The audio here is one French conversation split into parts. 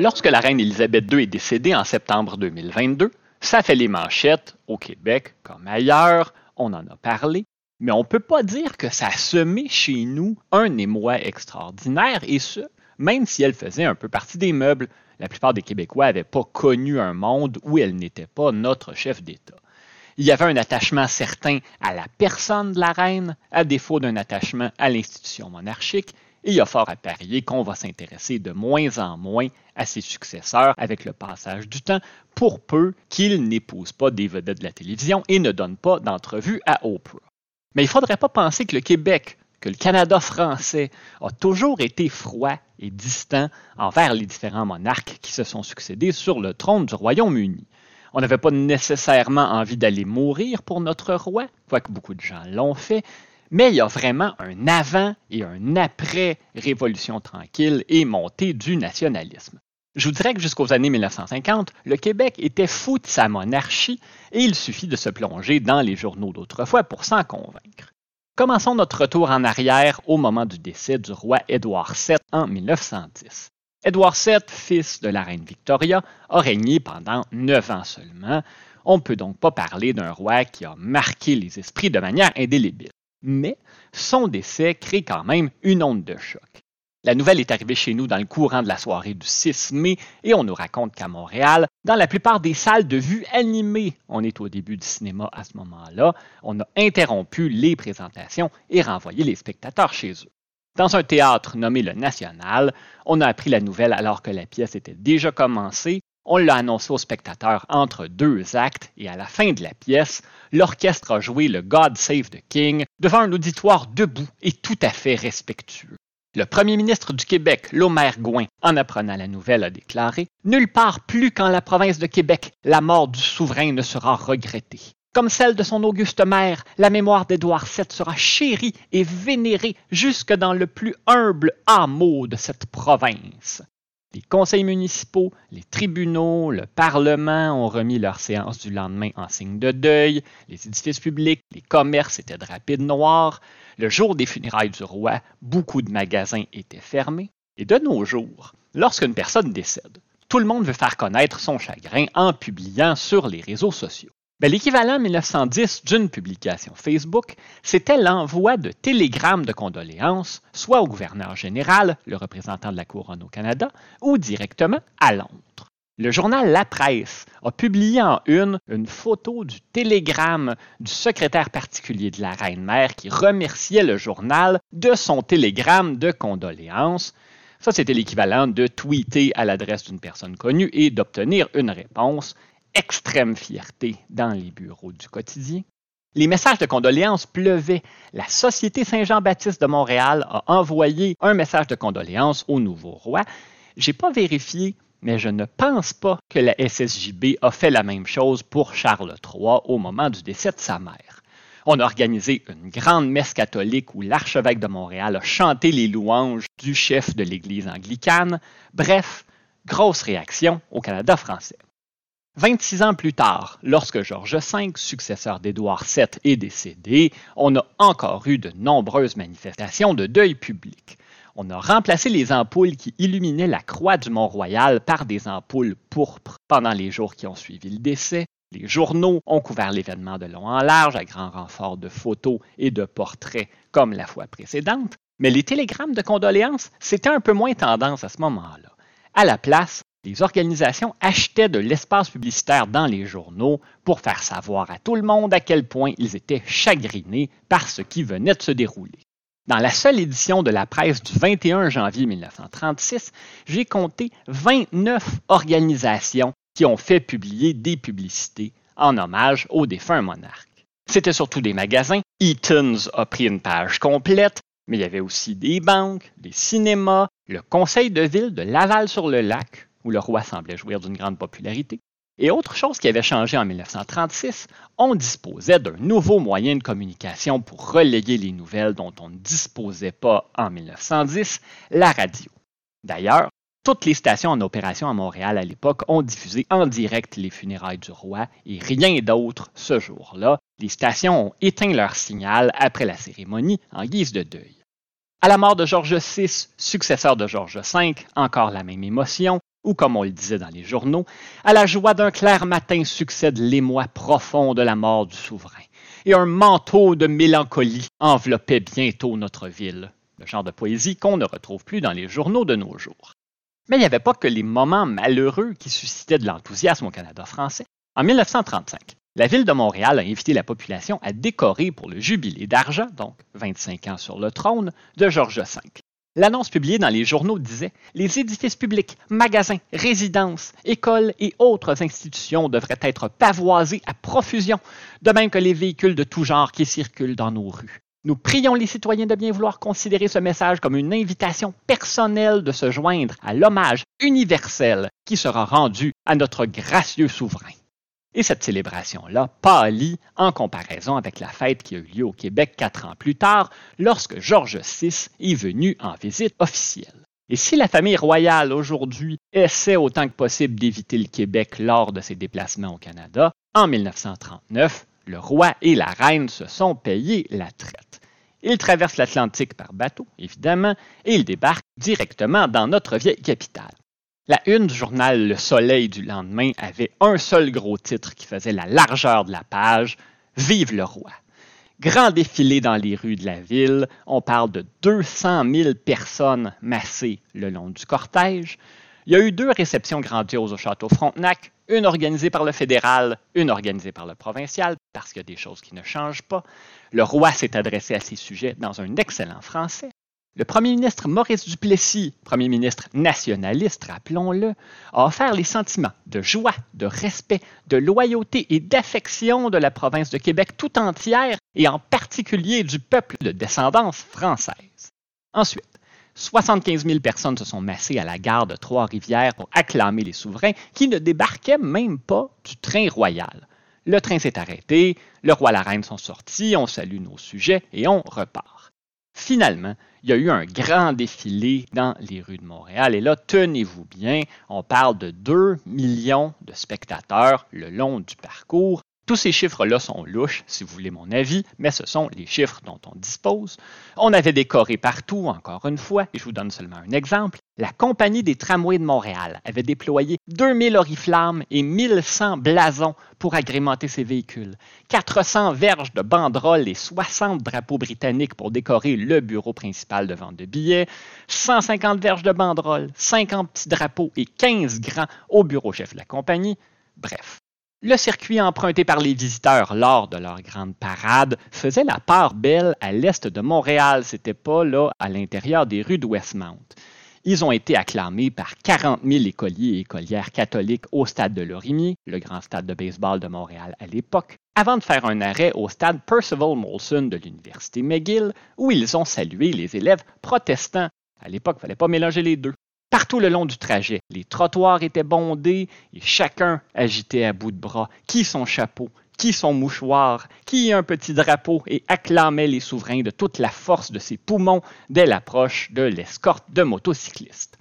Lorsque la reine Élisabeth II est décédée en septembre 2022, ça fait les manchettes au Québec comme ailleurs, on en a parlé, mais on ne peut pas dire que ça a semé chez nous un émoi extraordinaire, et ce, même si elle faisait un peu partie des meubles. La plupart des Québécois n'avaient pas connu un monde où elle n'était pas notre chef d'État. Il y avait un attachement certain à la personne de la reine, à défaut d'un attachement à l'institution monarchique, et il y a fort à parier qu'on va s'intéresser de moins en moins à ses successeurs avec le passage du temps, pour peu qu'ils n'épousent pas des vedettes de la télévision et ne donnent pas d'entrevue à Oprah. Mais il ne faudrait pas penser que le Québec, que le Canada français a toujours été froid et distant envers les différents monarques qui se sont succédés sur le trône du Royaume-Uni. On n'avait pas nécessairement envie d'aller mourir pour notre roi, quoique beaucoup de gens l'ont fait, mais il y a vraiment un avant et un après Révolution tranquille et montée du nationalisme. Je vous dirais que jusqu'aux années 1950, le Québec était fou de sa monarchie et il suffit de se plonger dans les journaux d'autrefois pour s'en convaincre. Commençons notre retour en arrière au moment du décès du roi Édouard VII en 1910. Édouard VII, fils de la reine Victoria, a régné pendant neuf ans seulement. On ne peut donc pas parler d'un roi qui a marqué les esprits de manière indélébile mais son décès crée quand même une onde de choc. La nouvelle est arrivée chez nous dans le courant de la soirée du 6 mai et on nous raconte qu'à Montréal, dans la plupart des salles de vue animées, on est au début du cinéma à ce moment-là, on a interrompu les présentations et renvoyé les spectateurs chez eux. Dans un théâtre nommé le National, on a appris la nouvelle alors que la pièce était déjà commencée on l'a annoncé aux spectateurs entre deux actes et à la fin de la pièce, l'orchestre a joué le God Save the King devant un auditoire debout et tout à fait respectueux. Le premier ministre du Québec, Lomer Gouin, en apprenant la nouvelle, a déclaré Nulle part plus qu'en la province de Québec, la mort du souverain ne sera regrettée. Comme celle de son auguste mère, la mémoire d'Édouard VII sera chérie et vénérée jusque dans le plus humble hameau de cette province. Les conseils municipaux, les tribunaux, le Parlement ont remis leur séance du lendemain en signe de deuil, les édifices publics, les commerces étaient de noir, le jour des funérailles du roi, beaucoup de magasins étaient fermés, et de nos jours, lorsqu'une personne décède, tout le monde veut faire connaître son chagrin en publiant sur les réseaux sociaux. Ben, l'équivalent 1910 d'une publication Facebook, c'était l'envoi de télégrammes de condoléances, soit au gouverneur général, le représentant de la couronne au Canada, ou directement à Londres. Le journal La Presse a publié en une une photo du télégramme du secrétaire particulier de la reine-mère qui remerciait le journal de son télégramme de condoléances. Ça, c'était l'équivalent de tweeter à l'adresse d'une personne connue et d'obtenir une réponse extrême fierté dans les bureaux du quotidien. Les messages de condoléances pleuvaient. La Société Saint-Jean-Baptiste de Montréal a envoyé un message de condoléances au nouveau roi. J'ai pas vérifié, mais je ne pense pas que la SSJB a fait la même chose pour Charles III au moment du décès de sa mère. On a organisé une grande messe catholique où l'archevêque de Montréal a chanté les louanges du chef de l'Église anglicane. Bref, grosse réaction au Canada français. 26 ans plus tard, lorsque George V, successeur d'Édouard VII, est décédé, on a encore eu de nombreuses manifestations de deuil public. On a remplacé les ampoules qui illuminaient la croix du Mont-Royal par des ampoules pourpres pendant les jours qui ont suivi le décès. Les journaux ont couvert l'événement de long en large à grand renfort de photos et de portraits comme la fois précédente, mais les télégrammes de condoléances, c'était un peu moins tendance à ce moment-là. À la place, les organisations achetaient de l'espace publicitaire dans les journaux pour faire savoir à tout le monde à quel point ils étaient chagrinés par ce qui venait de se dérouler. Dans la seule édition de la presse du 21 janvier 1936, j'ai compté 29 organisations qui ont fait publier des publicités en hommage aux défunts monarques. C'était surtout des magasins. Eaton's a pris une page complète, mais il y avait aussi des banques, des cinémas, le conseil de ville de Laval-sur-le-Lac, où le roi semblait jouir d'une grande popularité. Et autre chose qui avait changé en 1936, on disposait d'un nouveau moyen de communication pour relayer les nouvelles dont on ne disposait pas en 1910, la radio. D'ailleurs, toutes les stations en opération à Montréal à l'époque ont diffusé en direct les funérailles du roi et rien d'autre ce jour-là. Les stations ont éteint leur signal après la cérémonie en guise de deuil. À la mort de George VI, successeur de George V, encore la même émotion, ou comme on le disait dans les journaux, à la joie d'un clair matin succède l'émoi profond de la mort du souverain, et un manteau de mélancolie enveloppait bientôt notre ville, le genre de poésie qu'on ne retrouve plus dans les journaux de nos jours. Mais il n'y avait pas que les moments malheureux qui suscitaient de l'enthousiasme au Canada français. En 1935, la ville de Montréal a invité la population à décorer pour le jubilé d'argent, donc 25 ans sur le trône, de Georges V. L'annonce publiée dans les journaux disait Les édifices publics, magasins, résidences, écoles et autres institutions devraient être pavoisés à profusion, de même que les véhicules de tout genre qui circulent dans nos rues. Nous prions les citoyens de bien vouloir considérer ce message comme une invitation personnelle de se joindre à l'hommage universel qui sera rendu à notre gracieux souverain. Et cette célébration-là pâlit en comparaison avec la fête qui a eu lieu au Québec quatre ans plus tard, lorsque George VI est venu en visite officielle. Et si la famille royale aujourd'hui essaie autant que possible d'éviter le Québec lors de ses déplacements au Canada, en 1939, le roi et la reine se sont payés la traite. Ils traversent l'Atlantique par bateau, évidemment, et ils débarquent directement dans notre vieille capitale. La une du journal Le Soleil du lendemain avait un seul gros titre qui faisait la largeur de la page Vive le roi. Grand défilé dans les rues de la ville. On parle de 200 000 personnes massées le long du cortège. Il y a eu deux réceptions grandioses au château Frontenac, une organisée par le fédéral, une organisée par le provincial, parce qu'il y a des choses qui ne changent pas. Le roi s'est adressé à ces sujets dans un excellent français. Le premier ministre Maurice Duplessis, premier ministre nationaliste, rappelons-le, a offert les sentiments de joie, de respect, de loyauté et d'affection de la province de Québec tout entière et en particulier du peuple de descendance française. Ensuite, 75 000 personnes se sont massées à la gare de Trois-Rivières pour acclamer les souverains qui ne débarquaient même pas du train royal. Le train s'est arrêté, le roi et la reine sont sortis, on salue nos sujets et on repart. Finalement, il y a eu un grand défilé dans les rues de Montréal. Et là, tenez-vous bien, on parle de 2 millions de spectateurs le long du parcours. Tous ces chiffres-là sont louches, si vous voulez mon avis, mais ce sont les chiffres dont on dispose. On avait décoré partout, encore une fois, et je vous donne seulement un exemple. La Compagnie des tramways de Montréal avait déployé 2000 oriflammes et 1100 blasons pour agrémenter ses véhicules, 400 verges de banderoles et 60 drapeaux britanniques pour décorer le bureau principal de vente de billets, 150 verges de banderoles, 50 petits drapeaux et 15 grands au bureau chef de la compagnie. Bref, le circuit emprunté par les visiteurs lors de leur grande parade faisait la part belle à l'est de Montréal. C'était pas là à l'intérieur des rues de Westmount. Ils ont été acclamés par 40 000 écoliers et écolières catholiques au stade de Lorimier, le grand stade de baseball de Montréal à l'époque, avant de faire un arrêt au stade Percival Molson de l'Université McGill, où ils ont salué les élèves protestants. À l'époque, il ne fallait pas mélanger les deux. Partout le long du trajet, les trottoirs étaient bondés et chacun agitait à bout de bras qui son chapeau, qui son mouchoir, qui un petit drapeau? Et acclamait les souverains de toute la force de ses poumons dès l'approche de l'escorte de motocyclistes.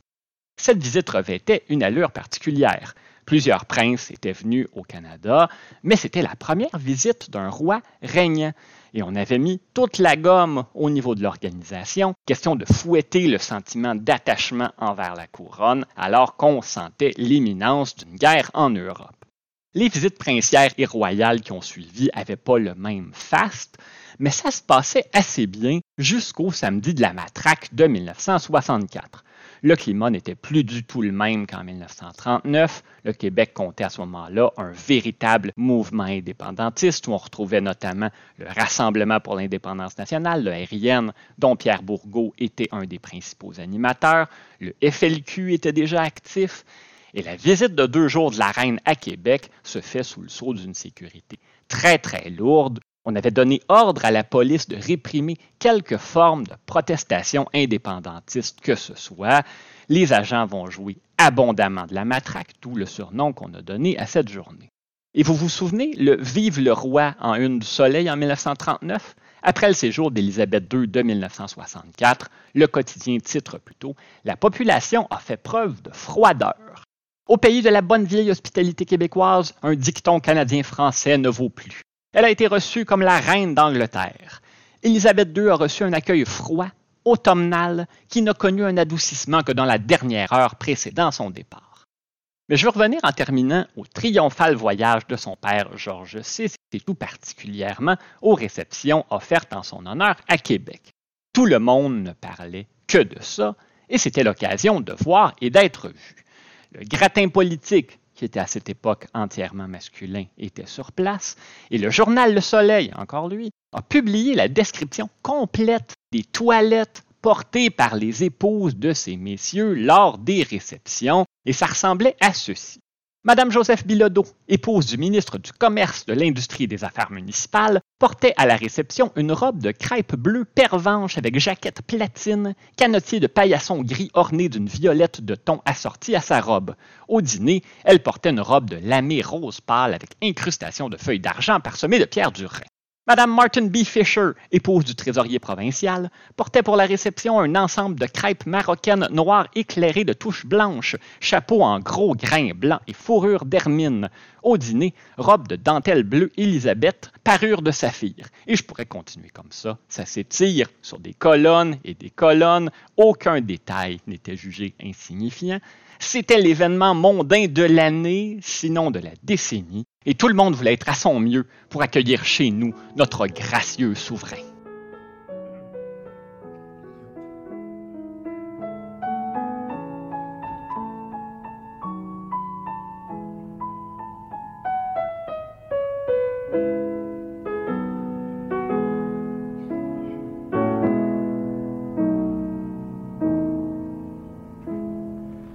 Cette visite revêtait une allure particulière. Plusieurs princes étaient venus au Canada, mais c'était la première visite d'un roi régnant et on avait mis toute la gomme au niveau de l'organisation, question de fouetter le sentiment d'attachement envers la couronne, alors qu'on sentait l'imminence d'une guerre en Europe. Les visites princières et royales qui ont suivi n'avaient pas le même faste, mais ça se passait assez bien jusqu'au samedi de la matraque de 1964. Le climat n'était plus du tout le même qu'en 1939. Le Québec comptait à ce moment-là un véritable mouvement indépendantiste où on retrouvait notamment le Rassemblement pour l'indépendance nationale, le RIN, dont Pierre Bourgault était un des principaux animateurs. Le FLQ était déjà actif. Et la visite de deux jours de la reine à Québec se fait sous le sceau d'une sécurité très très lourde on avait donné ordre à la police de réprimer quelque forme de protestation indépendantiste que ce soit. Les agents vont jouer abondamment de la matraque, tout le surnom qu'on a donné à cette journée. Et vous vous souvenez, le Vive le roi en une du soleil en 1939? Après le séjour d'Élisabeth II de 1964, le quotidien titre plutôt La population a fait preuve de froideur. Au pays de la bonne vieille hospitalité québécoise, un dicton canadien-français ne vaut plus. Elle a été reçue comme la reine d'Angleterre. Élisabeth II a reçu un accueil froid, automnal, qui n'a connu un adoucissement que dans la dernière heure précédant son départ. Mais je veux revenir en terminant au triomphal voyage de son père Georges VI et tout particulièrement aux réceptions offertes en son honneur à Québec. Tout le monde ne parlait que de ça, et c'était l'occasion de voir et d'être vu. Le gratin politique, qui était à cette époque entièrement masculin, était sur place, et le journal Le Soleil, encore lui, a publié la description complète des toilettes portées par les épouses de ces messieurs lors des réceptions, et ça ressemblait à ceci. Madame Joseph Bilodeau, épouse du ministre du Commerce, de l'Industrie et des Affaires municipales, portait à la réception une robe de crêpe bleue pervenche avec jaquette platine, canotier de paillasson gris orné d'une violette de ton assortie à sa robe. Au dîner, elle portait une robe de lamé rose pâle avec incrustation de feuilles d'argent parsemées de pierres du. Madame Martin B. Fisher, épouse du trésorier provincial, portait pour la réception un ensemble de crêpes marocaines noires éclairées de touches blanches, chapeau en gros grains blancs et fourrure d'hermine. Au dîner, robe de dentelle bleue Élisabeth, parure de saphir. Et je pourrais continuer comme ça. Ça s'étire sur des colonnes et des colonnes. Aucun détail n'était jugé insignifiant. C'était l'événement mondain de l'année, sinon de la décennie, et tout le monde voulait être à son mieux pour accueillir chez nous notre gracieux souverain.